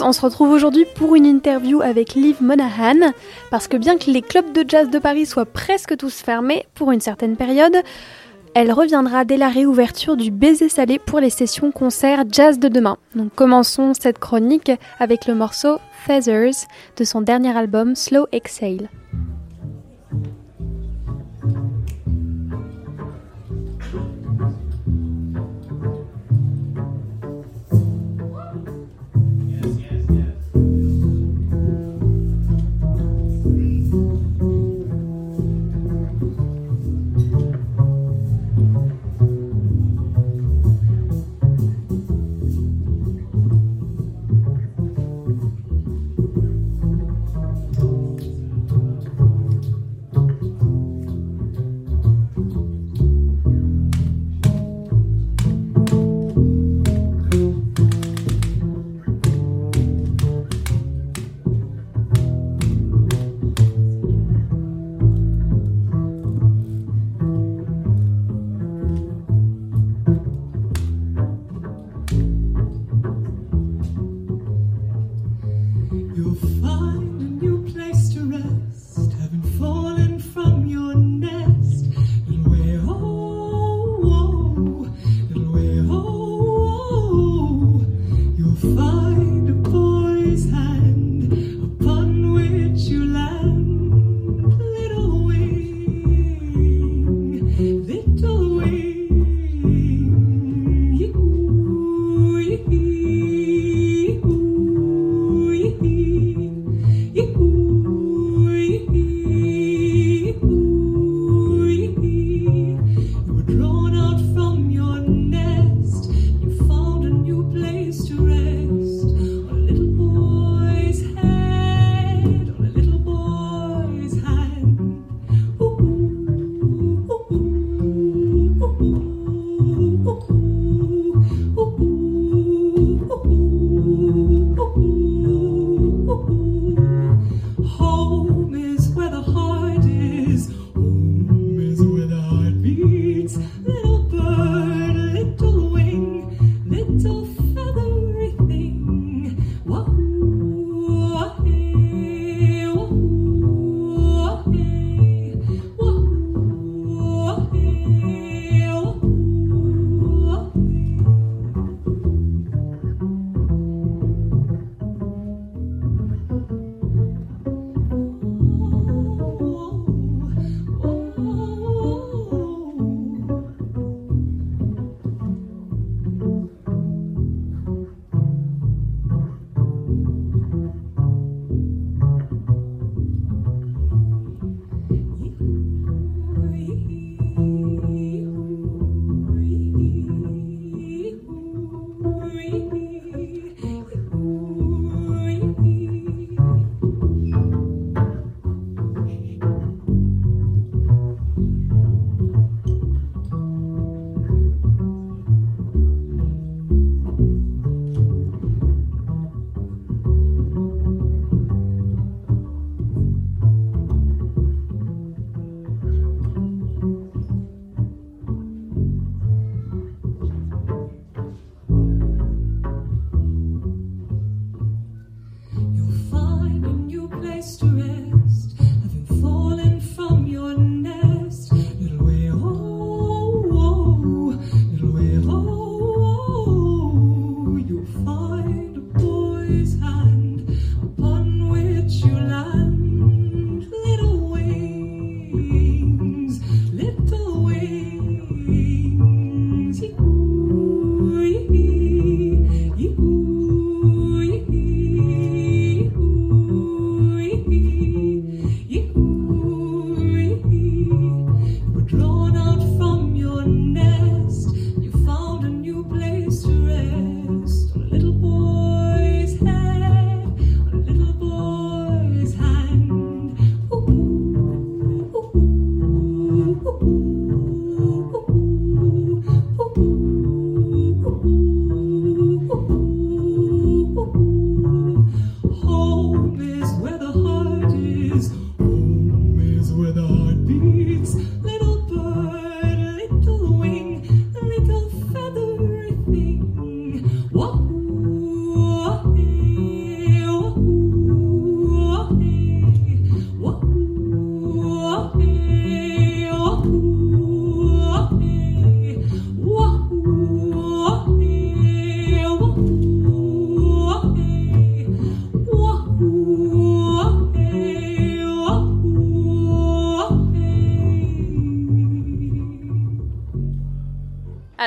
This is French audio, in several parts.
On se retrouve aujourd'hui pour une interview avec Liv Monahan, parce que bien que les clubs de jazz de Paris soient presque tous fermés pour une certaine période, elle reviendra dès la réouverture du baiser salé pour les sessions concerts jazz de demain. Donc commençons cette chronique avec le morceau Feathers de son dernier album Slow Exhale.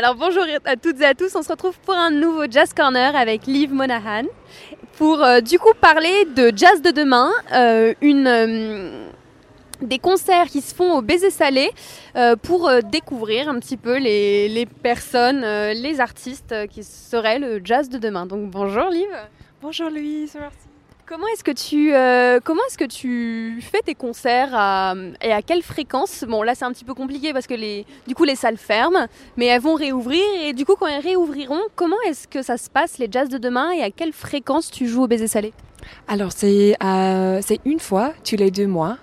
Alors bonjour à toutes et à tous, on se retrouve pour un nouveau Jazz Corner avec Liv Monahan pour euh, du coup parler de Jazz de demain, euh, euh, des concerts qui se font au Baiser Salé pour découvrir un petit peu les, les personnes, les artistes qui seraient le jazz de demain. Donc bonjour Liv. Bonjour Louise, merci. Comment est-ce que tu euh, comment est-ce que tu fais tes concerts et à quelle fréquence? Bon là c'est un petit peu compliqué parce que les du coup les salles ferment, mais elles vont réouvrir. Et du coup quand elles réouvriront, comment est-ce que ça se passe les jazz de demain? Et à quelle fréquence tu joues au baiser salé? Alors c'est euh, c'est une fois tous les deux mois.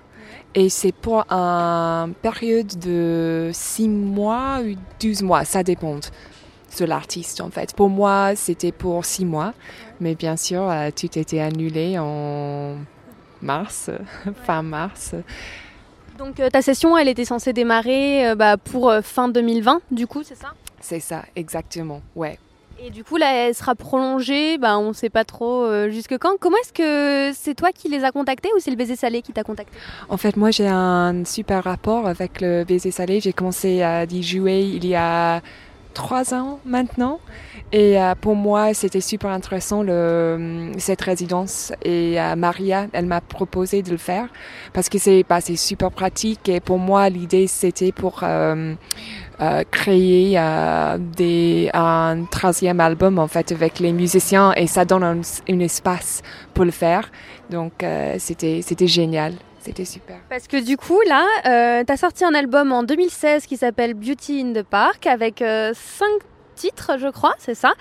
Et c'est pour une période de six mois ou 12 mois, ça dépend de l'artiste en fait. Pour moi, c'était pour six mois, mais bien sûr, euh, tout était annulé en mars, fin mars. Donc euh, ta session, elle était censée démarrer euh, bah, pour fin 2020, du coup, c'est ça? C'est ça, exactement, ouais. Et du coup, là, elle sera prolongée, bah, on ne sait pas trop jusque quand. Comment est-ce que c'est toi qui les as contactés ou c'est le baiser salé qui t'a contacté En fait, moi, j'ai un super rapport avec le baiser salé. J'ai commencé à y jouer il y a trois ans maintenant. Et euh, pour moi, c'était super intéressant cette résidence. Et euh, Maria, elle m'a proposé de le faire parce que c'est bah, super pratique. Et pour moi, l'idée, c'était pour euh, créer des, un troisième album en fait avec les musiciens et ça donne un, un espace pour le faire. Donc, c'était c'était génial. C'était super. Parce que du coup, là, euh, tu as sorti un album en 2016 qui s'appelle Beauty in the Park avec euh, cinq titres, je crois, c'est ça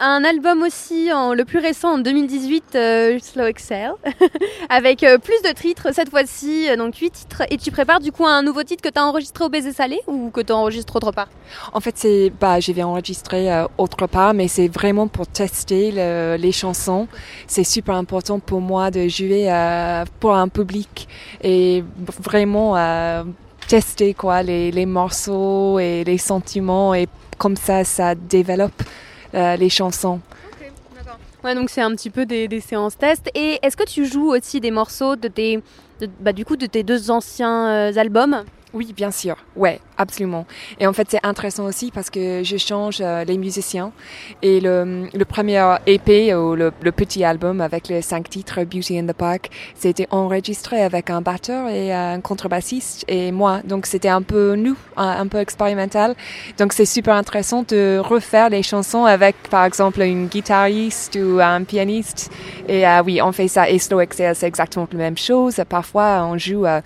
un album aussi, en, le plus récent en 2018, euh, Slow Excel, avec euh, plus de titres cette fois-ci, euh, donc 8 titres. Et tu prépares du coup un nouveau titre que tu as enregistré au Baiser Salé ou que tu enregistres autre part? En fait, c'est, bah, je vais enregistrer autre part, mais c'est vraiment pour tester les chansons. C'est super important pour moi de jouer pour un public et vraiment tester quoi les, les morceaux et les sentiments et comme ça, ça développe les chansons. Ouais, donc c'est un petit peu des, séances test. Et est-ce que tu joues aussi des morceaux de tes, bah, du coup, de tes deux anciens euh, albums? Oui, bien sûr. Ouais, absolument. Et en fait, c'est intéressant aussi parce que je change euh, les musiciens. Et le, le premier EP ou le, petit album avec les cinq titres Beauty in the Park, c'était enregistré avec un batteur et un contrebassiste et moi. Donc c'était un peu nous, un, peu expérimental. Donc c'est super intéressant de refaire les chansons avec, par exemple, une guitariste ou un pianiste. Et euh, oui, on fait ça. Et Slow Excel, c'est exactement la même chose. Parfois, on joue euh,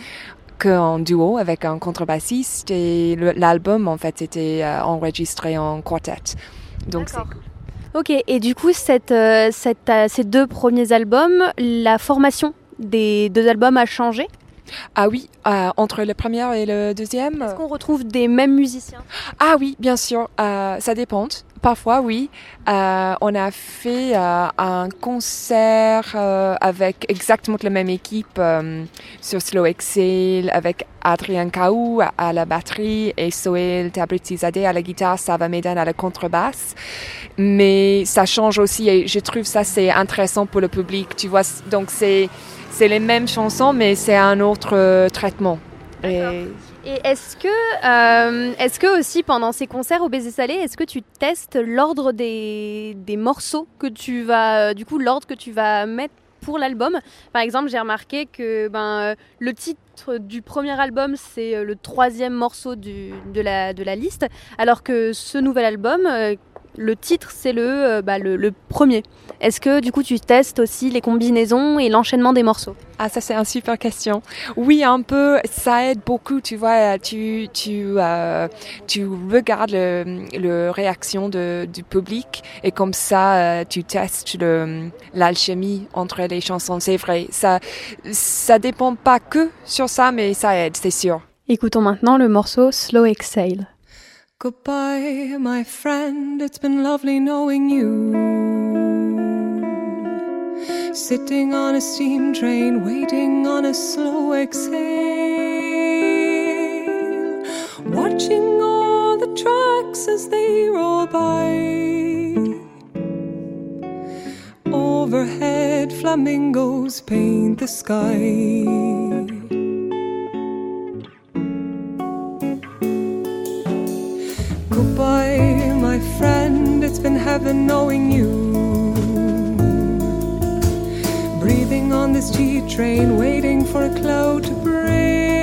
qu'en duo avec un contrebassiste et l'album en fait était euh, enregistré en quartet. Donc Ok, et du coup, cette, euh, cette, euh, ces deux premiers albums, la formation des deux albums a changé? Ah oui, entre le premier et le deuxième. Est-ce qu'on retrouve des mêmes musiciens? Ah oui, bien sûr, ça dépend. Parfois, oui. Euh, on a fait euh, un concert euh, avec exactement la même équipe sur Slow Excel, avec Adrien Kaou à, la batterie et Soel Tabritizadeh à la guitare, Sava Medan à la contrebasse. Mais ça change aussi et je trouve ça c'est intéressant pour le public. Tu vois, donc c'est c'est les mêmes chansons, mais c'est un autre traitement. Et et est-ce que, euh, est-ce que aussi pendant ces concerts au Baiser Salé, est-ce que tu testes l'ordre des, morceaux que tu vas, euh, du coup, l'ordre que tu vas mettre pour l'album? Par exemple, j'ai remarqué que ben, euh, le titre du premier album, c'est le troisième morceau de la liste, alors que ce nouvel album, le titre, c'est le, bah, le, le premier. Est-ce que du coup tu testes aussi les combinaisons et l'enchaînement des morceaux? Ah ça c'est une super question. Oui un peu, ça aide beaucoup. Tu vois, tu tu euh, tu regardes le, le réaction de, du public et comme ça euh, tu testes l'alchimie entre les chansons. C'est vrai, ça ça dépend pas que sur ça, mais ça aide, c'est sûr. Écoutons maintenant le morceau Slow Exhale. Goodbye, my friend. It's been lovely knowing you. Sitting on a steam train, waiting on a slow exhale. Watching all the tracks as they roll by. Overhead, flamingos paint the sky. It's been heaven knowing you. Breathing on this G train, waiting for a cloud to break.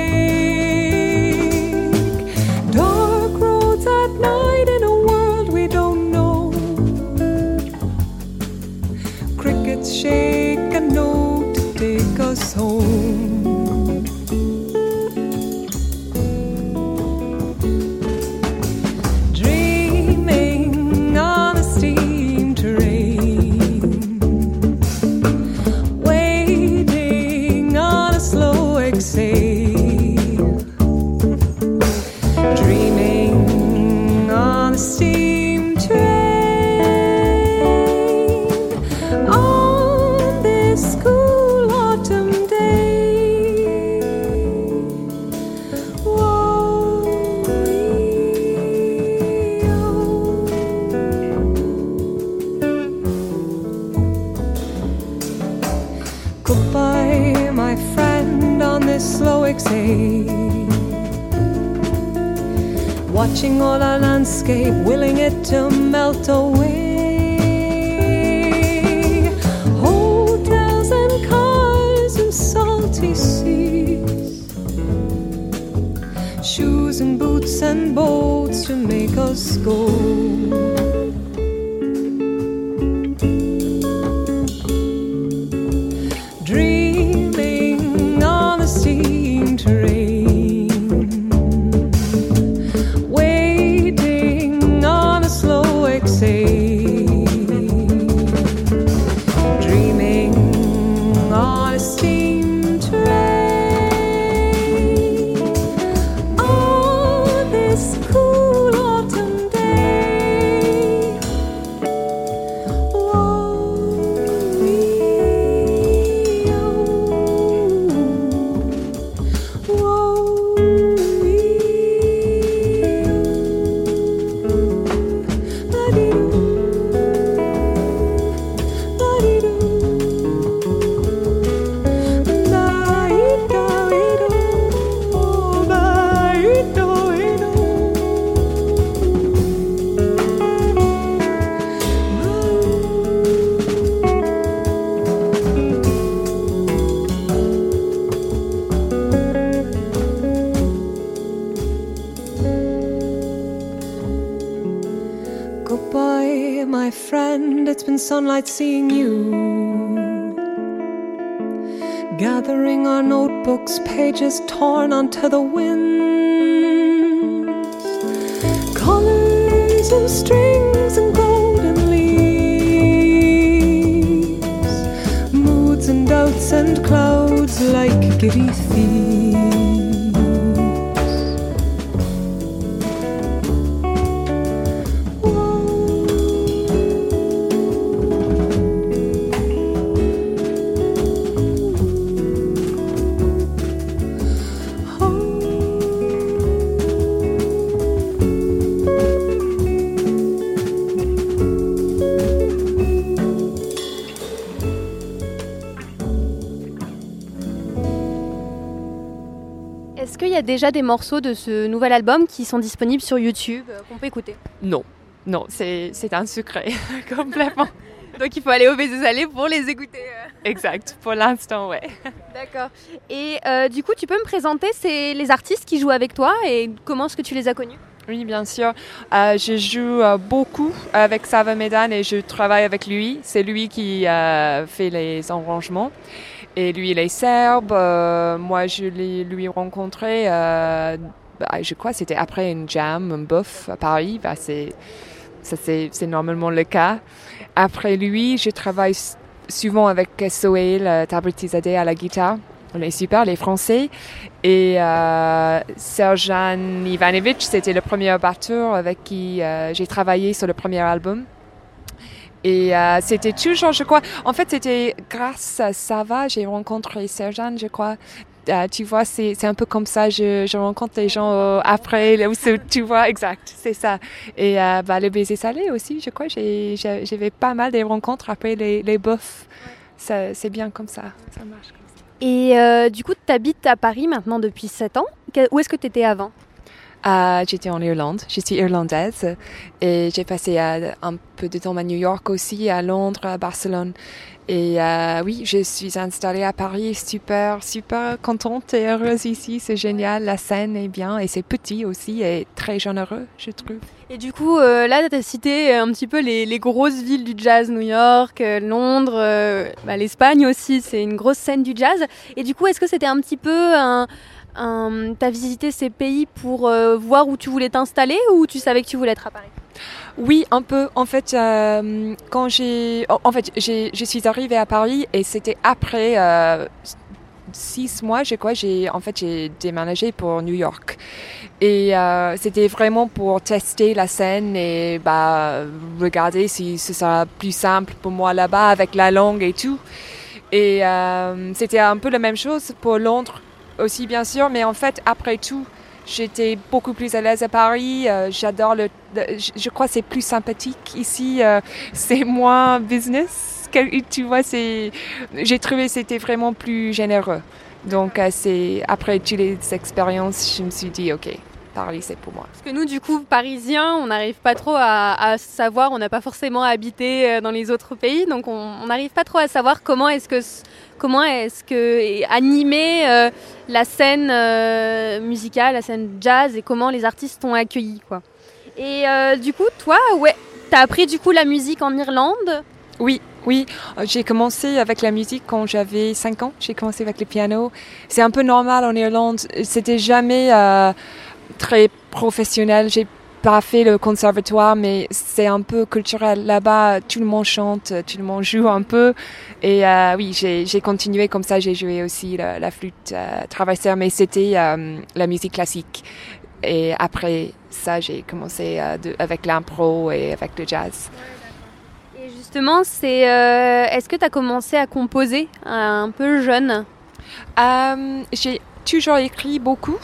It to melt away. Hotels and cars and salty seas. Shoes and boots and boats to make us go. Torn onto the wind. Colors and strings and golden leaves. Moods and doubts and clouds like giddy thieves. Déjà des morceaux de ce nouvel album qui sont disponibles sur YouTube euh, qu'on peut écouter Non, non, c'est c'est un secret, complètement. Donc il faut aller au Bézésalé pour les écouter. euh. Exact, pour l'instant, ouais. D'accord. Et euh, du coup, tu peux me présenter ces- les artistes qui jouent avec toi et comment est-ce que tu les as connus? Oui, bien sûr. Euh, je joue euh, beaucoup avec Sava Medan et je travaille avec lui. C'est lui qui euh, fait les arrangements. Et lui, il est serbe. Euh, moi, je l'ai lui rencontré, euh, bah, je crois c'était après une jam, un buff à Paris. Bah, c'est, ça, c'est, c'est normalement le cas. Après lui, je travaille souvent avec Sohail euh, Tabritizadeh à la guitare. On est super, les Français. Et euh, Serjan Ivanovic, c'était le premier batteur avec qui euh, j'ai travaillé sur le premier album. Et euh, c'était toujours, je crois, en fait, c'était grâce à Sava, j'ai rencontré Serjan, je crois. Euh, tu vois, c'est un peu comme ça, je, rencontre les gens euh, après, tu vois, exact, c'est ça. Et euh, bah, le baiser salé aussi, je crois, j'avais pas mal de rencontres après les, les. C'est bien comme ça, ça marche comme ça. Et du coup, tu habites à Paris maintenant depuis 7 ans. Où est-ce que tu étais avant? Euh, J'étais en Irlande, je suis irlandaise et j'ai passé euh, un peu de temps à New York aussi, à Londres, à Barcelone. Et euh, oui, je suis installée à Paris, super, super contente et heureuse ici, c'est génial, la scène est bien et c'est petit aussi et très généreux, je trouve. Et du coup, euh, là, tu as cité un petit peu les, grosses villes du jazz, New York, Londres, bah, l'Espagne aussi, c'est une grosse scène du jazz. Et du coup, est-ce que c'était un petit peu un... un T'as visité ces pays pour euh, voir où tu voulais t'installer ou tu savais que tu voulais être à Paris? Oui, un peu. En fait, euh, quand j'ai, en fait, j'ai, je suis arrivée à Paris et c'était après euh, six mois, je crois. J'ai, en fait, j'ai déménagé pour New York et euh, c'était vraiment pour tester la scène et bah regarder si ce sera plus simple pour moi là-bas avec la langue et tout. Et euh, c'était un peu la même chose pour Londres aussi, bien sûr. Mais en fait, après tout, j'étais beaucoup plus à l'aise à Paris. Euh, J'adore le, je- crois c'est plus sympathique ici. euh, c'est moins business. Tu vois, c'est. J'ai trouvé c'était vraiment plus généreux. Donc, euh, après toutes les expériences, je me suis dit, ok, Paris, c'est pour moi. Parce que nous, du coup, parisiens, on n'arrive pas trop à, à savoir, on n'a pas forcément habité euh, dans les autres pays, donc on n'arrive pas trop à savoir comment est-ce que comment est-ce que est animer euh, la scène euh, musicale, la scène jazz et comment les artistes t'ont accueilli, quoi. Et euh, du coup, toi, ouais, t'as appris du coup la musique en Irlande? Oui, oui. J'ai commencé avec la musique quand j'avais 5 ans. J'ai commencé avec le piano. C'est un peu normal en Irlande. C'était jamais euh, très professionnel. J'ai pas fait le conservatoire, mais c'est un peu culturel. Là-bas, tout le monde chante, tout le monde joue un peu. Et euh, oui, j'ai continué comme ça. J'ai joué aussi la, la flûte euh, traversière, mais c'était euh, la musique classique. Et après ça, j'ai commencé euh, de- avec l'impro et avec le jazz. Et justement, c'est est-ce que t'as commencé à composer un peu jeune? J'ai toujours écrit beaucoup,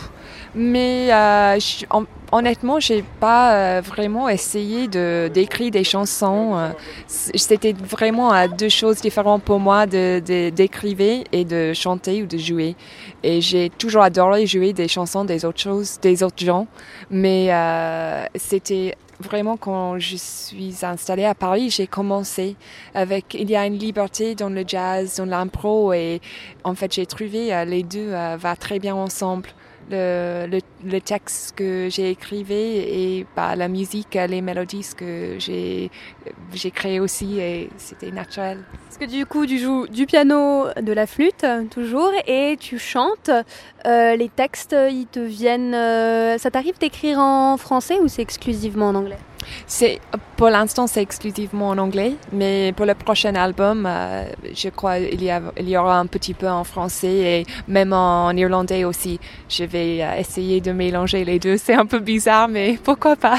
mais euh, je- hon- honnêtement, j'ai pas euh, vraiment essayé de d'écrire des chansons. euh, C'était vraiment deux choses différentes pour moi de d'écrire et de chanter ou de jouer. Et j'ai toujours adoré jouer des chansons des autres choses, des autres gens, mais euh, c'était vraiment quand je suis installée à Paris, j'ai commencé avec il y a une liberté dans le jazz, dans l'impro et en fait, j'ai trouvé les deux va très bien ensemble. Le, le, texte que j'ai écrivé et bah, la musique, les mélodies que j'ai j'ai créé aussi et c'était naturel. Parce que du coup, tu joues du piano, de la flûte, toujours, et tu chantes. Euh, les textes, ils te viennent. euh, ça t'arrive d'écrire en français ou c'est exclusivement en anglais? C'est pour l'instant c'est exclusivement en anglais, mais pour le prochain album, euh, je crois il y aura un petit peu en français et même en, irlandais aussi. Je vais euh, essayer de mélanger les deux. C'est un peu bizarre, mais pourquoi pas?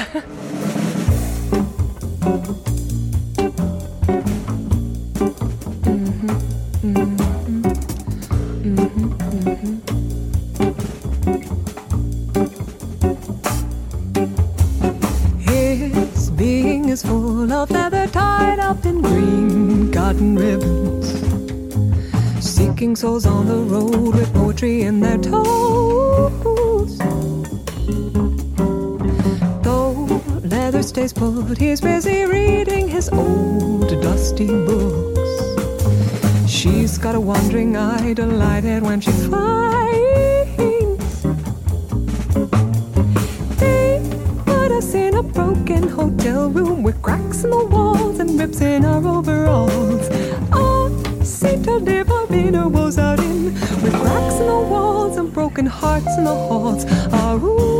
Is full of leather tied up in green cotton ribbons. Seeking souls on the road with poetry in their toes. Though leather stays put, he's busy reading his old dusty books. She's got a wandering eye, delighted when she finds in a broken hotel room with cracks in the walls and rips in our overalls. Oh, Saint Olivia was out in with cracks in the walls and broken hearts in the halls. Ah, ooh.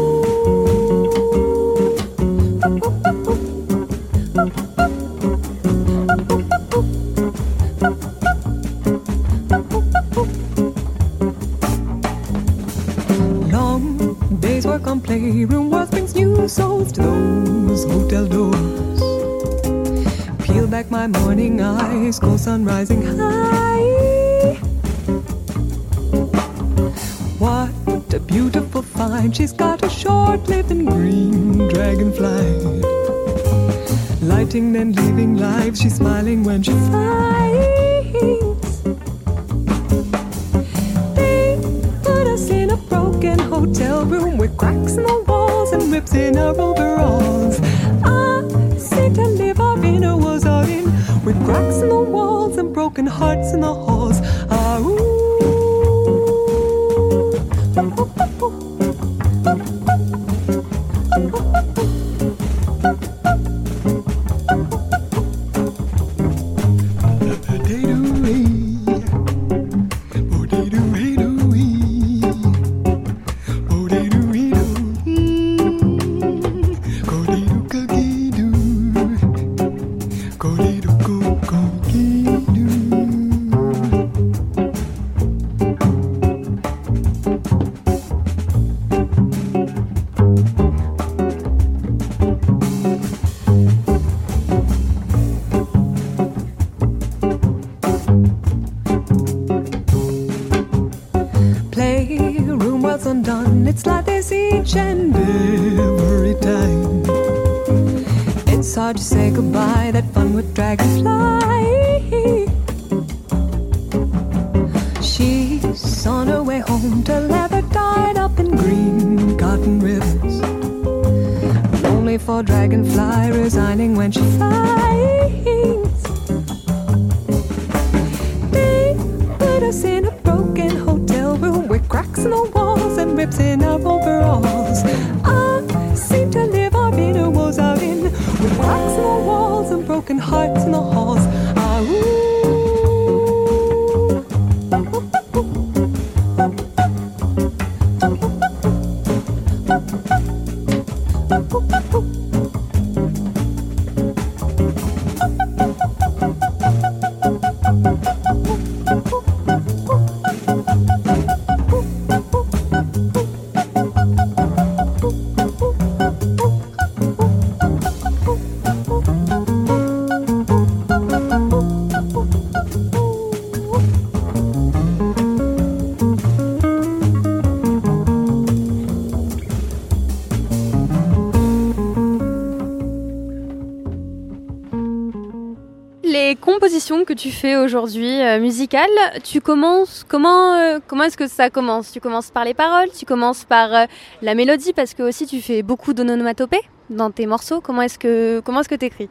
Compositions que tu fais aujourd'hui euh, musicales, tu commences comment euh, comment est-ce que ça commence? Tu commences par les paroles, tu commences par euh, la mélodie parce que aussi tu fais beaucoup d'onomatopées dans tes morceaux. Comment est-ce que comment est-ce que t'écris?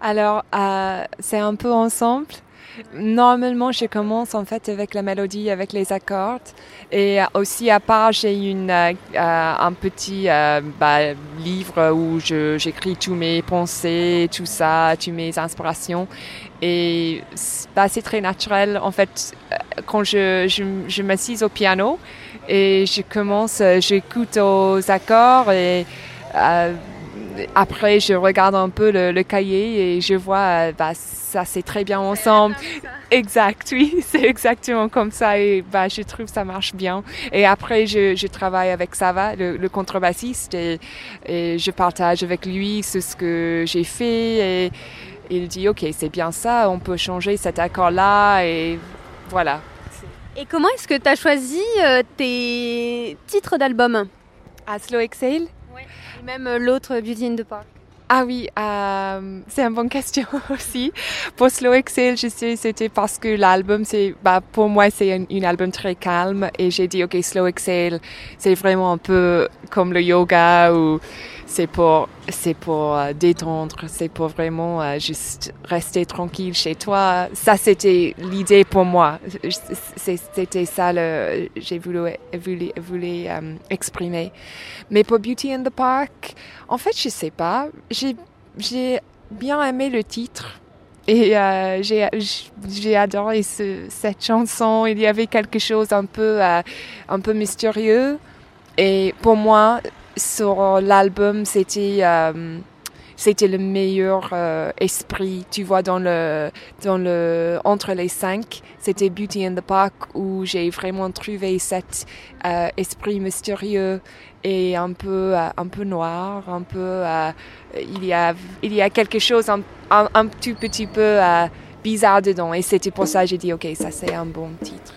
Alors, euh, c'est un peu ensemble. Normalement, je commence en fait avec la mélodie, avec les accords. Et aussi, à part, j'ai une, un petit bah, livre où j'écris tous mes pensées, tout ça, toutes mes inspirations. Et bah, c'est très naturel. En fait, quand je, je, je m'assise au piano et je commence, j'écoute aux accords et euh, après, je regarde un peu le, le cahier et je vois, bah, ça c'est très bien ensemble. Exact, oui, c'est exactement comme ça et bah, je trouve ça marche bien. Et après, je, je travaille avec Sava, le, le contrebassiste, et, et je partage avec lui ce que j'ai fait et il dit, ok, c'est bien ça, on peut changer cet accord-là et voilà. Et comment est-ce que tu as choisi euh, tes titres d'album? À Slow Exhale? Et même euh, l'autre Beauty in the Park. Ah oui, euh, c'est une bonne question aussi. Pour Slow Exhale, je sais, c'était parce que l'album, c'est, bah, pour moi, c'est un, un album très calme et j'ai dit, ok, Slow Exhale, c'est vraiment un peu comme le yoga ou c'est pour, c'est pour euh, détendre, c'est pour vraiment euh, juste rester tranquille chez toi. Ça, c'était l'idée pour moi. C'était ça le, j'ai voulu, voulu, voulu euh, exprimer. Mais pour Beauty in the Park, en fait, je sais pas. J'ai, j'ai bien aimé le titre. Et j'ai, adoré ce, cette chanson. Il y avait quelque chose un peu, un peu mystérieux. Et pour moi, sur l'album, c'était, euh, c'était le meilleur euh, esprit. Tu vois, dans le, dans le, entre les cinq, c'était Beauty in the Park où j'ai vraiment trouvé cet euh, esprit mystérieux et un peu, euh, un peu noir, un peu, euh, il y a, il y a quelque chose un, un, un tout petit peu euh, bizarre dedans. Et c'était pour ça que j'ai dit, ok, ça c'est un bon titre.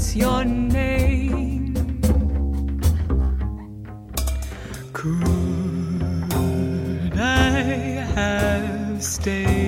What's your name? Could I have stayed?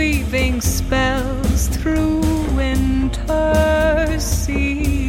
Weaving spells through winter seas.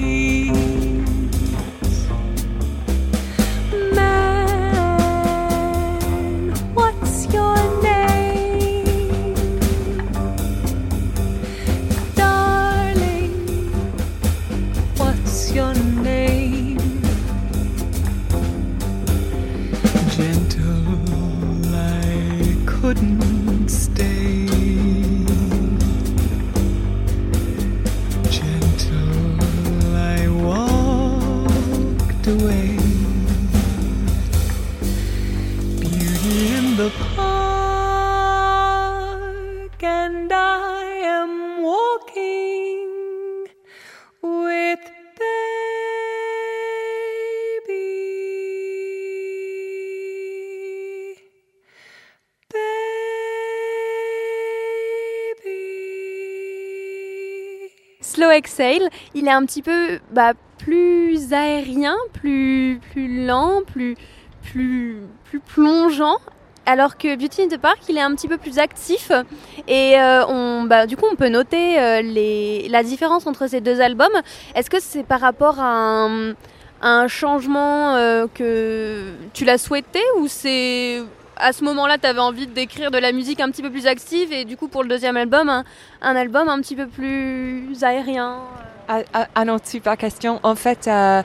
Exhale, il est un petit peu bah, plus aérien, plus, plus lent, plus, plus, plus plongeant. Alors que Beauty in the Park, il est un petit peu plus actif. Et euh, on, bah, du coup, on peut noter euh, les, la différence entre ces deux albums. Est-ce que c'est par rapport à un, changement euh, que tu l'as souhaité ou c'est à ce moment-là, tu avais envie d'écrire de la musique un petit peu plus active et du coup, pour le deuxième album, un, album un petit peu plus aérien Ah, ah, ah non, super question. En fait, euh,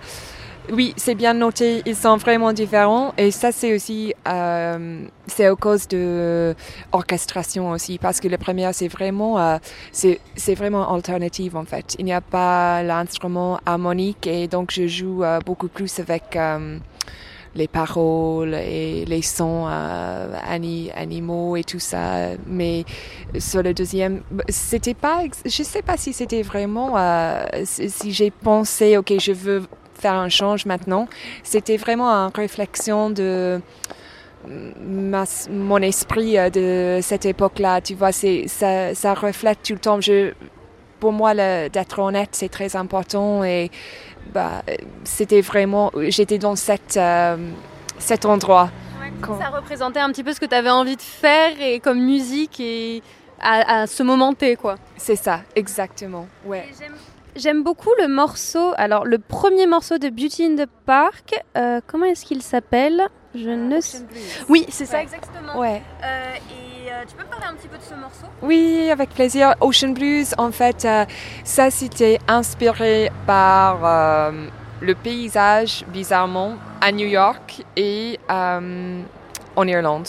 oui, c'est bien noté. Ils sont vraiment différents. Et ça, c'est aussi, euh, c'est à cause de orchestration aussi. Parce que le premier, c'est vraiment, euh, c'est, vraiment alternative, en fait. Il n'y a pas l'instrument harmonique. Et donc, je joue euh, beaucoup plus avec, euh, les paroles et les sons euh, animaux et tout ça. Mais sur le deuxième, c'était pas, je sais pas si c'était vraiment, euh, si j'ai pensé, ok, je veux faire un change maintenant. C'était vraiment une réflexion de mon esprit euh, de cette époque-là. Tu vois, c'est ça, reflète tout le temps. Pour moi, d'être honnête, c'est très important et bah, c'était vraiment, j'étais dans cette, euh, cet endroit. Ça représentait un petit peu ce que tu avais envie de faire et comme musique et à, ce moment T, quoi. C'est ça, exactement. Ouais. J'aime beaucoup le morceau, alors le premier morceau de Beauty in the Park, euh, comment est-ce qu'il s'appelle? Je ne sais. Oui, c'est ça exactement. Ouais. Euh, et tu peux me parler un petit peu de ce morceau? Oui, avec plaisir. Ocean Blues, en fait, ça c'était inspiré par le paysage, bizarrement, à New York et euh, en Irlande.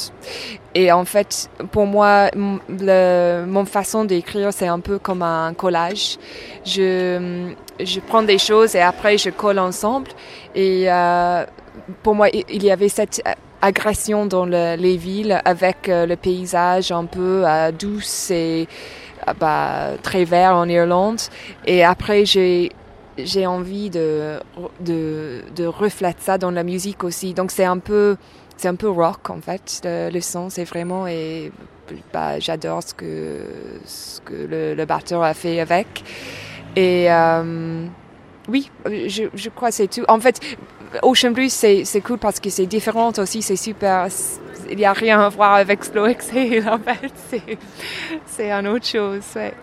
Et en fait, pour moi, le, mon façon d'écrire, c'est un peu comme un collage. Je, je prends des choses et après, je colle ensemble. Et euh, pour moi, il y avait cette agression dans les villes avec euh, le paysage un peu douce et bah, très vert en Irlande. Et après, j'ai j'ai envie de, de, ça dans la musique aussi. Donc c'est un peu, c'est un peu rock en fait. Le, son, c'est vraiment et bah, j'adore ce que ce que le, batteur a fait avec. Et euh, oui, je, je crois c'est tout. En fait, Ocean Blues c'est cool parce que c'est différent aussi. C'est super. Il n'y a rien à voir avec Slow Exhale en fait. C'est une autre chose. Ouais.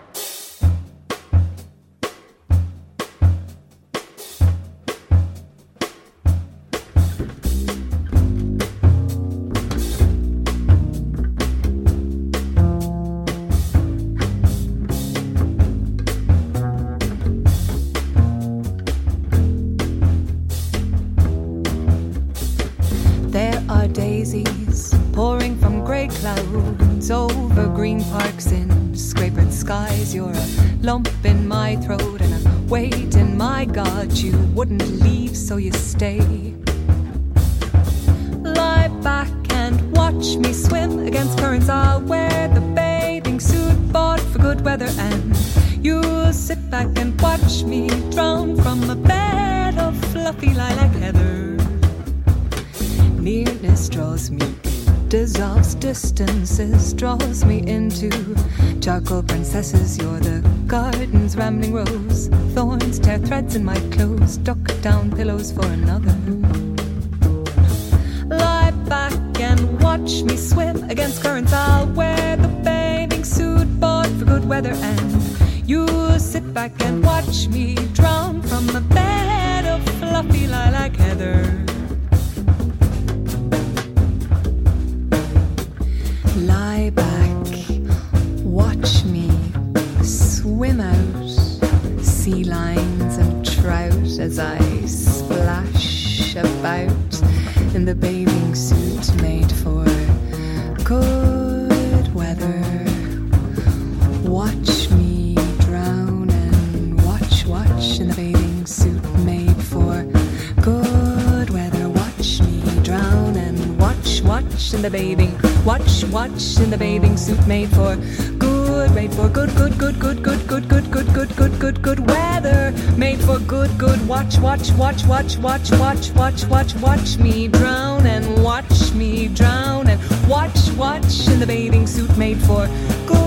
The bathing Watch, watch in the bathing suit made for good, made for good, good, good, good, good, good, good, good, good, good, good, good weather. Made for good, good. Watch, watch, watch, watch, watch, watch, watch, watch, watch me drown and watch me drown and watch, watch in the bathing suit made for good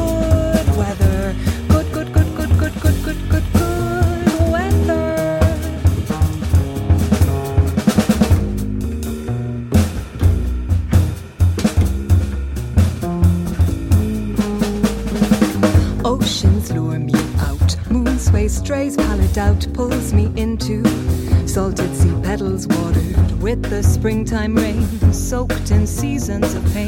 springtime rain soaked in seasons of pain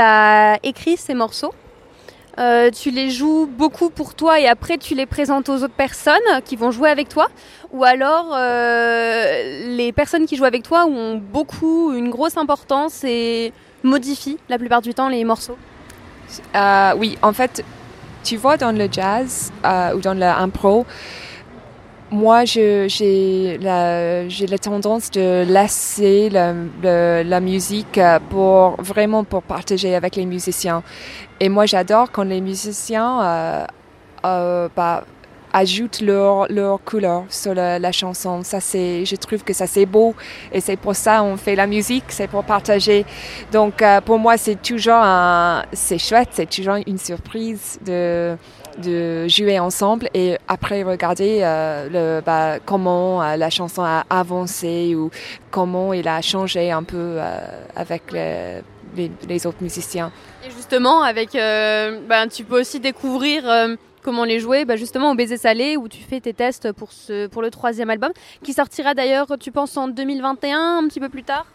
as écrit ces morceaux, euh, tu les joues beaucoup pour toi et après tu les présentes aux autres personnes qui vont jouer avec toi. Ou alors euh, les personnes qui jouent avec toi ont beaucoup, une grosse importance et modifient la plupart du temps les morceaux. Euh, oui, en fait, tu vois, dans le jazz ou dans l'impro, moi, j'ai la, la tendance de laisser la, le- la musique euh, pour vraiment pour partager avec les musiciens. Et moi, j'adore quand les musiciens euh, euh, bah, ajoutent leur, leur couleur sur la, la chanson. Ça, c'est, je trouve que ça c'est beau et c'est pour ça on fait la musique, c'est pour partager. Donc, euh, pour moi, c'est toujours un, c'est chouette, c'est toujours une surprise de de jouer ensemble et après regarder euh, le, bah, comment euh, la chanson a avancé ou comment il a changé un peu euh, avec le- les, les autres musiciens. Et justement, avec, ben, tu peux aussi découvrir comment les jouer, ben, justement au baiser salé, où tu fais tes tests pour, ce, pour le troisième album, qui sortira d'ailleurs, tu penses, en 2021, un petit peu plus tard?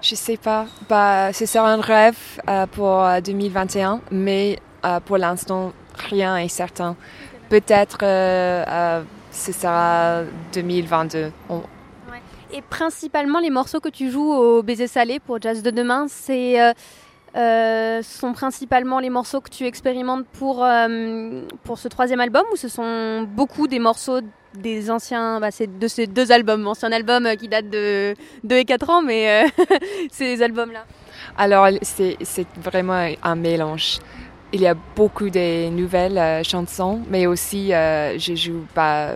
Je sais pas, bah, ce sera un rêve euh, pour euh, 2021, mais euh, pour l'instant, rien est certain. Peut-être euh, euh, ce sera 2022. On- Et principalement, les morceaux que tu joues au baiser salé pour Jazz de demain, c'est... euh, euh, sont principalement les morceaux que tu expérimentes pour, euh, pour ce troisième album ou ce sont beaucoup des morceaux des anciens, bah, de ces deux albums, ancien album euh, qui date de 2 et 4 ans, mais euh, ces albums-là? Alors, c'est c'est vraiment un mélange. Il y a beaucoup de nouvelles euh, chansons, mais aussi euh, je joue bah,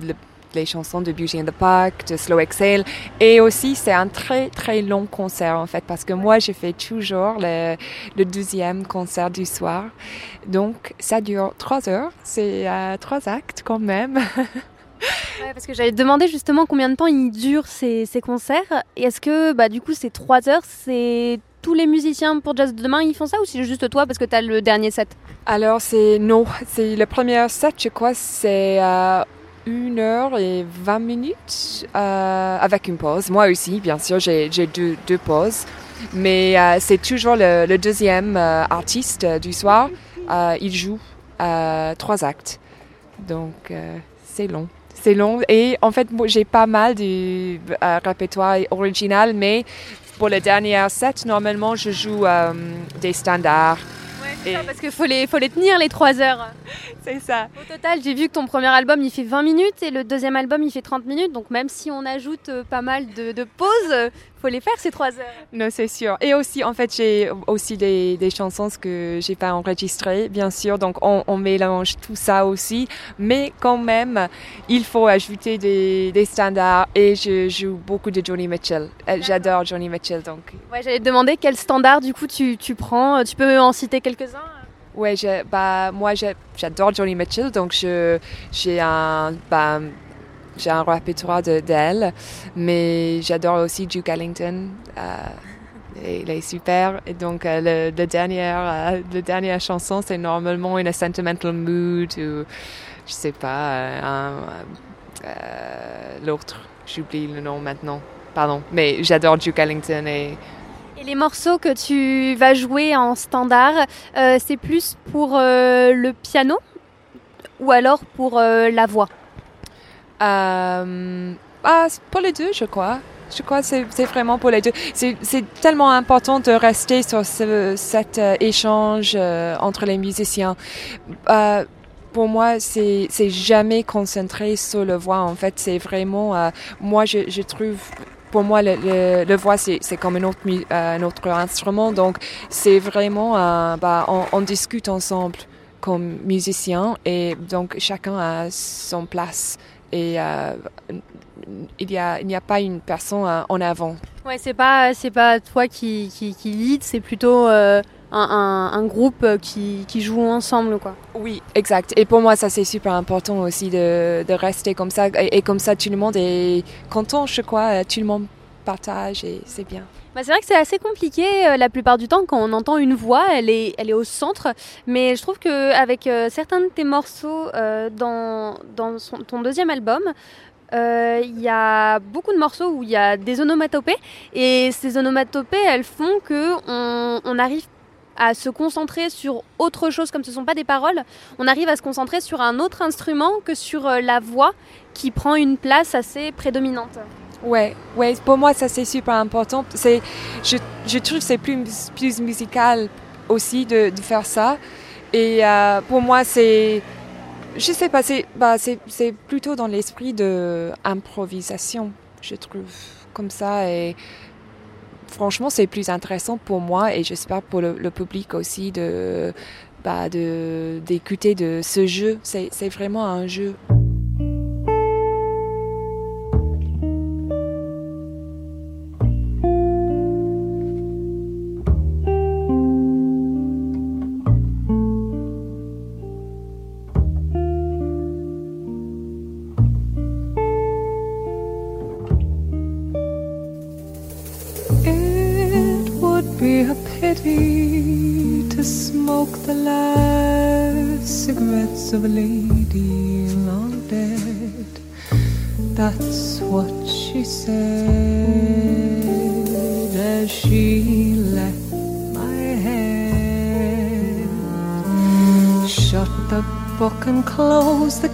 le- les chansons de Beauty in the Park, de Slow Exhale, et aussi c'est un très très long concert en fait, parce que moi je fais toujours le, le deuxième concert du soir, donc ça dure trois heures, c'est euh, trois actes quand même. Parce que j'avais demandé justement combien de temps ils durent ces, concerts. Et est-ce que bah, du coup ces 3 heures, c'est tous les musiciens pour Jazz de demain, ils font ça ou c'est juste toi parce que tu as le dernier set? Alors c'est non, c'est le premier set, je crois, c'est euh, une heure et 20 minutes euh, avec une pause. Moi aussi, bien sûr, j'ai deux, pauses, mais euh, c'est toujours le, le deuxième euh, artiste du soir. Il joue trois actes, donc c'est long. C'est long et en fait, j'ai pas mal du euh, répertoire original, mais pour le dernier set, normalement, je joue euh, des standards. c'est Et- ça, parce qu'il faut les, faut les tenir les 3 heures. C'est ça. Au total, j'ai vu que ton premier album il fait 20 minutes et le deuxième album il fait 30 minutes. Donc même si on ajoute euh, pas mal de, de pauses, euh, faut les faire ces 3 heures. Non, c'est sûr. Et aussi, en fait, j'ai aussi des, des chansons que j'ai pas enregistrées, bien sûr. Donc, on, on mélange tout ça aussi. Mais quand même, il faut ajouter des, des standards. Et je joue beaucoup de Johnny Mitchell. Euh, J'adore Johnny Mitchell, donc. Ouais, j'allais te demander quel standard du coup tu, tu prends. Tu peux en citer quelques-uns Ouais, bah, moi, j'adore Johnny Mitchell, donc j'ai un, bah, j'ai un répertoire de- d'elle, mais j'adore aussi Duke Ellington. Euh, il est super. Et donc, euh, le, dernier, euh, la dernière chanson, c'est normalement une sentimental mood ou, je sais pas, euh, euh, l'autre. J'oublie le nom maintenant. Pardon. Mais j'adore Duke Ellington et Et les morceaux que tu vas jouer en standard, euh, c'est plus pour euh, le piano ou alors pour euh, la voix? Ah, pour les deux, je crois. Je crois que c'est vraiment pour les deux. C'est tellement important de rester sur ce, cet échange entre les musiciens. Pour moi, c'est jamais concentré sur le voix. En fait, c'est vraiment. moi, je trouve. Pour moi, le, voix, c'est comme un autre, mu- euh, un autre instrument. Donc, c'est vraiment. euh, bah, on, discute ensemble comme musiciens et donc chacun a son place et euh, il n'y a, pas une personne euh, en avant. Ouais, c'est pas c'est pas toi qui qui, qui lead, c'est plutôt un, un, un groupe euh, qui, qui joue ensemble quoi. Oui, exact. Et pour moi, ça c'est super important aussi de, de rester comme ça. Et, et comme ça, tout le monde est content, je crois. Tout le monde partage et c'est bien. Bah, c'est vrai que c'est assez compliqué euh, la plupart du temps quand on entend une voix, elle est, elle est au centre. Mais je trouve qu'avec certains de tes morceaux euh, dans, dans son- ton deuxième album, euh, il y a beaucoup de morceaux où il y a des onomatopées et ces onomatopées, elles font que on, on arrive à se concentrer sur autre chose, comme ce ne sont pas des paroles, on arrive à se concentrer sur un autre instrument que sur euh, la voix qui prend une place assez prédominante. Ouais, ouais, pour moi ça c'est super important. C'est, je, je trouve c'est plus, plus musical aussi de, de faire ça. Et euh, pour moi c'est, je sais pas, c'est, bah, c'est, c'est plutôt dans l'esprit de improvisation, je trouve, comme ça. Franchement c'est plus intéressant pour moi et j'espère pour le, public aussi de, bah, d'écouter de ce jeu. C'est vraiment un jeu. Of a lady long dead. That's what she said as she left my head. Shut the book and close the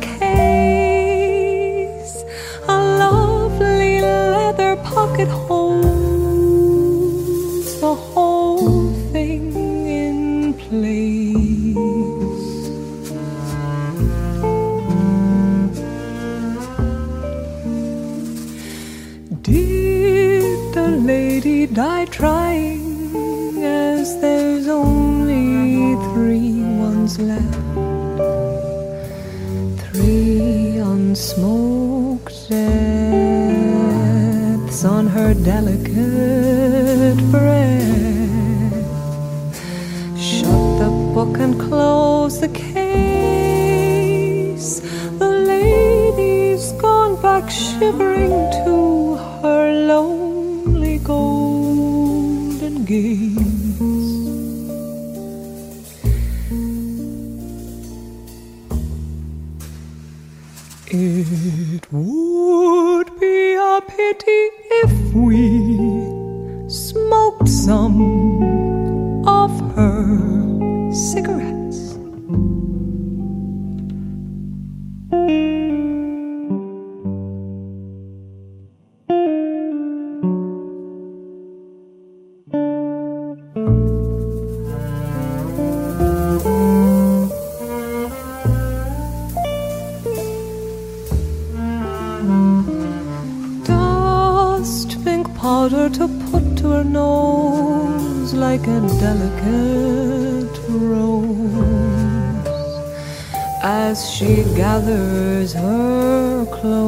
gathers her clothes,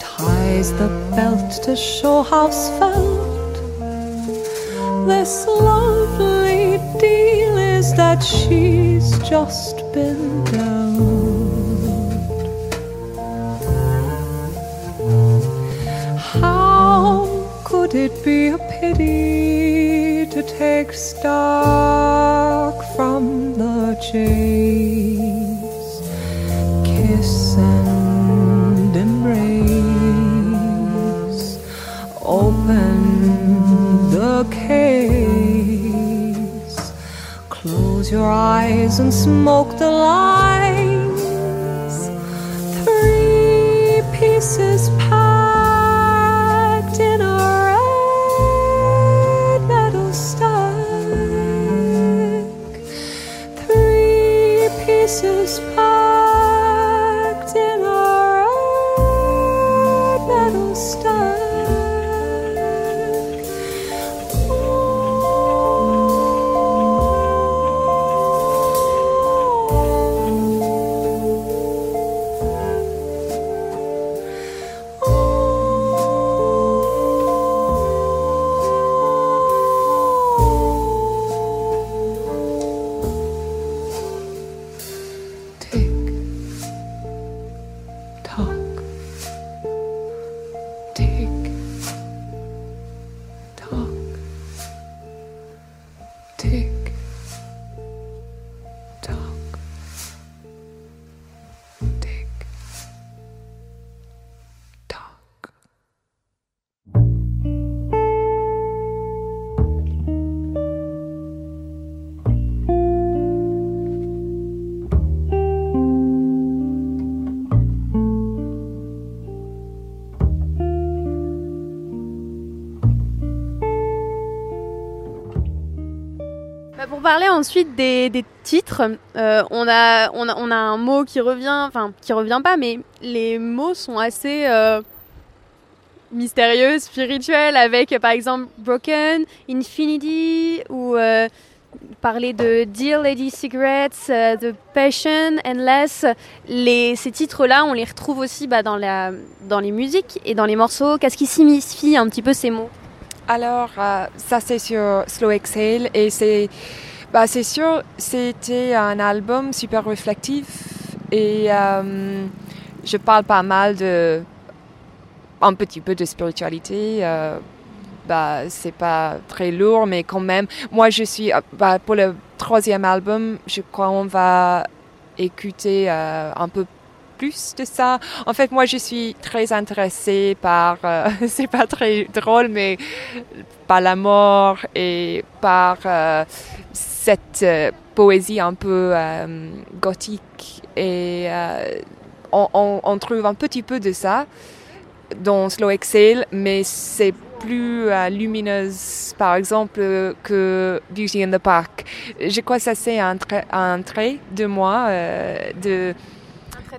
ties the belt to show how svelte this lovely deal is that she's just been down. How could it be a pity to take stock from the chase? And smoke the ensuite des, titres, euh, on, a, on, a, on a un mot qui revient, enfin qui revient pas, mais les mots sont assez euh, mystérieux, spirituels, avec par exemple Broken, Infinity, ou euh, parler de Dear Lady Cigarettes, The Passion, Endless. Les, ces titres-là, on les retrouve aussi bah, dans, la, dans les musiques et dans les morceaux. Qu'est-ce qui signifie un petit peu ces mots? Alors, ça c'est sur Slow Exhale et c'est, bah, c'est sûr, c'était un album super reflectif et euh, je parle pas mal de, un petit peu de spiritualité. euh, bah, c'est pas très lourd, mais quand même, moi je suis, euh, bah, pour le troisième album, je crois on va écouter euh, un peu plus de ça. En fait, moi, je suis très intéressée par, euh, c'est pas très drôle, mais par la mort et par euh, cette euh, poésie un peu gothique. Et on, trouve un petit peu de ça dans Slow Exhale, mais c'est plus lumineuse, par exemple, que Beauty in the Park. Je crois que ça, c'est un, trait- de moi, de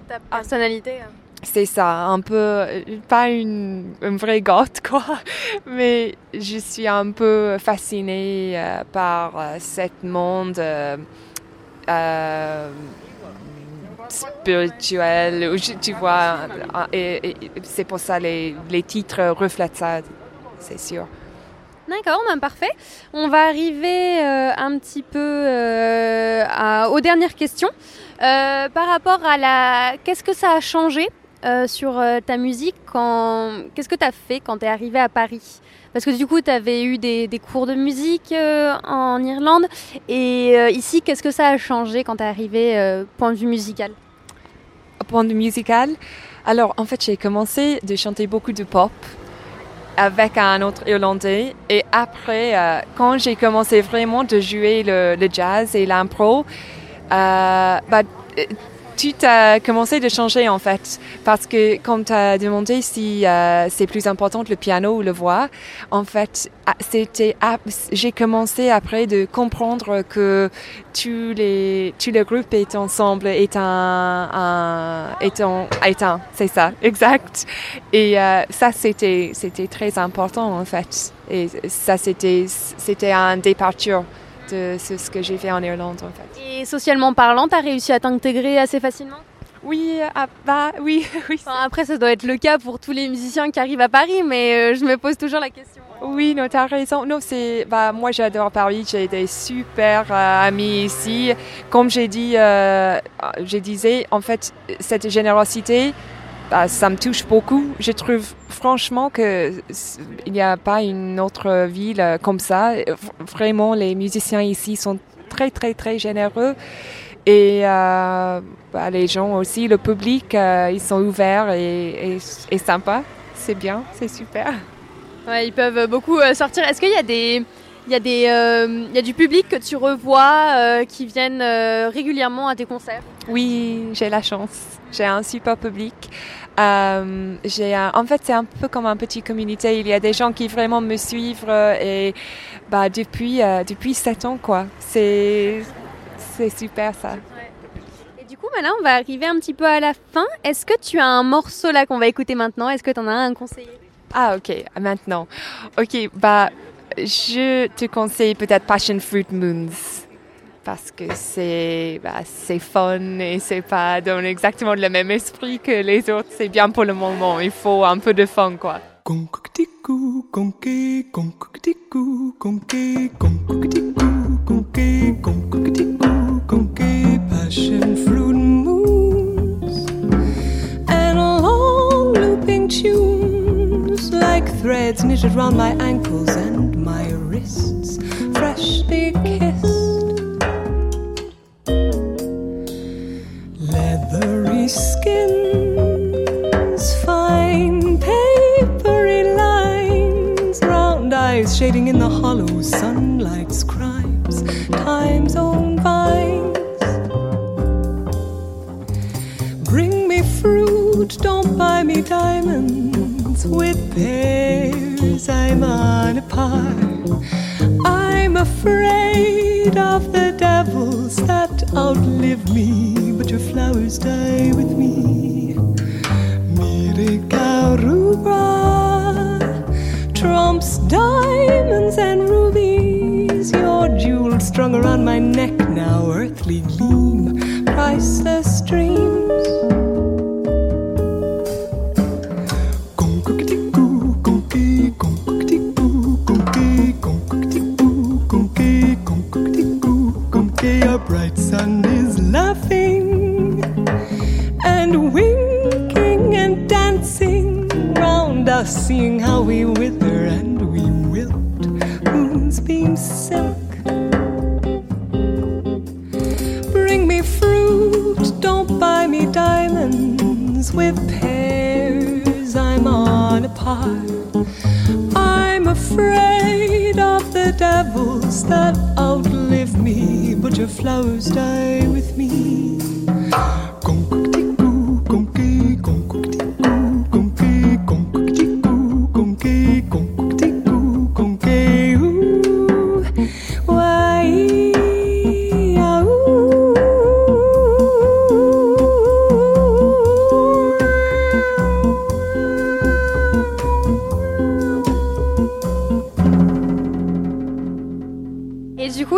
ta personnalité. c'est ça, un peu, pas une, une vraie goth, quoi, mais je suis un peu fascinée euh, par euh, cet monde euh, euh, spirituel, tu vois, et, et c'est pour ça les, les titres reflètent ça, c'est sûr. D'accord, ben parfait. On va arriver un petit peu à- aux dernières questions. Euh, par rapport à la... Qu'est-ce que ça a changé euh, sur euh, ta musique quand... Qu'est-ce que tu as fait quand tu es arrivé à Paris? Parce que du coup, tu avais eu des, des cours de musique euh, en Irlande. Et euh, ici, qu'est-ce que ça a changé quand tu es arrivé, euh, point de vue musical? Point de vue musical, alors en fait j'ai commencé de chanter beaucoup de pop avec un autre Irlandais. Et après quand j'ai commencé vraiment de jouer le, le jazz et l'impro, bah, euh, tu as commencé de changer en fait. Parce que quand tu as demandé si euh, c'est plus important le piano ou le voix, en fait ah, c'était j'ai commencé après de comprendre que tous les tout le groupe est ensemble est un, un est un, est un c'est ça exact. Et euh, ça c'était c'était très important en fait. Et ça c'était c'était un départure de ce, ce que j'ai fait en Irlande en fait Et socialement parlant, tu as réussi à t'intégrer assez facilement? Oui ah, bah oui oui Enfin, Après, ça doit être le cas pour tous les musiciens qui arrivent à Paris, mais euh, je me pose toujours la question. Oui, non, t'as raison. Non, c'est, bah, moi, j'adore Paris. J'ai des super euh, amis ici. Comme j'ai dit, euh, je disais, en fait, cette générosité, bah, ça me touche beaucoup. Je trouve franchement que c- il n'y a pas une autre ville euh, comme ça. Vraiment, les musiciens ici sont très, très, très généreux. Et euh, bah, les gens aussi, le public, euh, ils sont ouverts et, et, et sympas. C'est bien, c'est super. Ouais, ils peuvent beaucoup euh, sortir. Est-ce qu'il y a des, il y a des, euh, il y a du public que tu revois euh, qui viennent euh, régulièrement à tes concerts Oui, j'ai la chance. J'ai un super public. J'ai en fait, c'est un peu comme un petit communauté. Il y a des gens qui vraiment me suivent et bah, depuis, depuis 7 ans, quoi. C'est, super ça. Et du coup, bah là, on va arriver un petit peu à la fin. Est-ce que tu as un morceau là qu'on va écouter maintenant? Est-ce que tu en as un conseiller? Ah, ok, maintenant. Ok, bah, je te conseille peut-être Passion Fruit Moons. Parce que c'est, bah, c'est fun et c'est pas dans exactement le même esprit que les autres. C'est bien pour le moment. Il faut un peu de fun, quoi. Passion fruit moons and long looping tunes like threads knitted round my ankles and my wrists, freshly.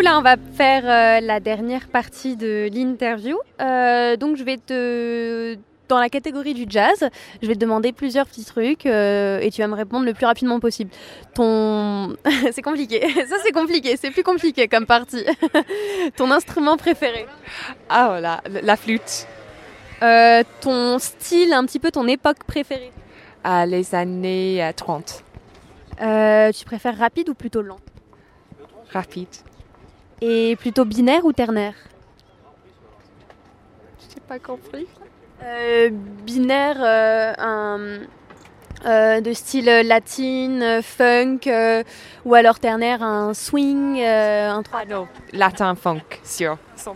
Là, on va faire euh, la dernière partie de l'interview. Euh, donc, je vais te. Dans la catégorie du jazz, je vais te demander plusieurs petits trucs euh, et tu vas me répondre le plus rapidement possible. Ton. c'est compliqué. Ça, c'est compliqué. C'est plus compliqué comme partie. ton instrument préféré. Ah voilà, la- la flûte. Ton style, un petit peu ton époque préférée. À les années euh, 30. Euh, tu préfères rapide ou plutôt lent? Rapide. Et plutôt binaire ou ternaire J'ai pas compris. Euh, binaire, euh, un, euh, de style latine, euh, funk, euh, ou alors ternaire, un swing, euh, un 3 Ah non, latin funk, sûr. 100%.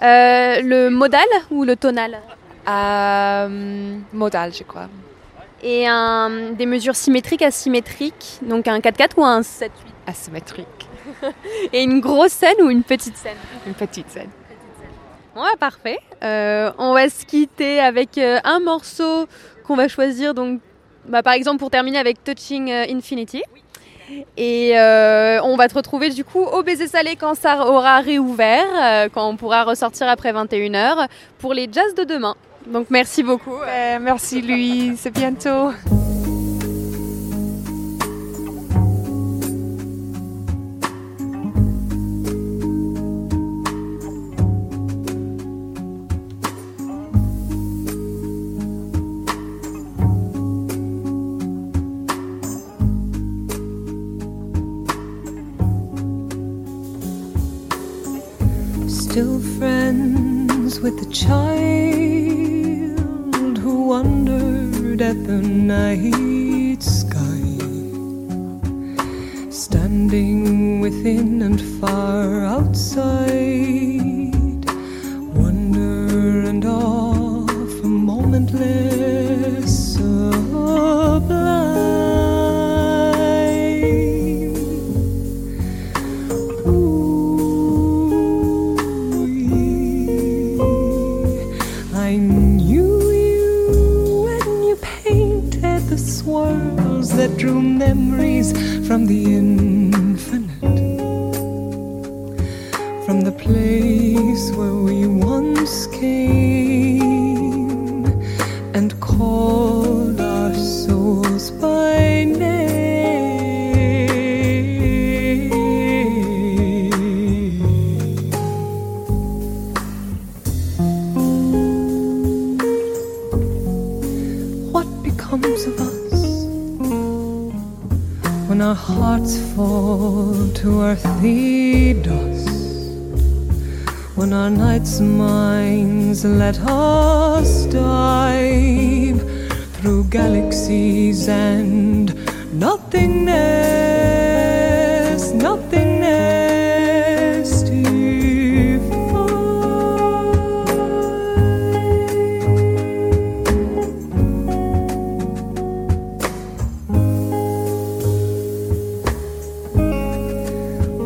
Euh, le modal ou le tonal Euh, modal, je crois. Et un, des mesures symétriques, asymétriques, donc un 4-4 ou un 7-8 Asymétrique. Et une grosse scène ou une petite scène? Une petite scène. Bon, bah, parfait. Euh, on va se quitter avec euh, un morceau qu'on va choisir. Donc, bah, par exemple, pour terminer avec Touching euh, Infinity. Et euh, on va te retrouver du coup au baiser salé quand ça aura réouvert, quand on pourra ressortir après 21h pour les jazz de demain. Donc merci beaucoup. Merci Louise, à bientôt. Still friends with the child who wondered at the night sky. Standing within and far outside. From the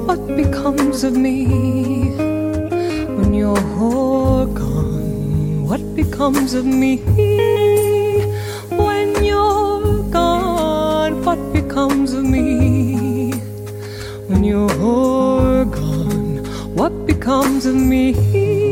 What becomes of me when you're gone? What becomes of me when you're gone? What becomes of me when you're gone? What becomes of me?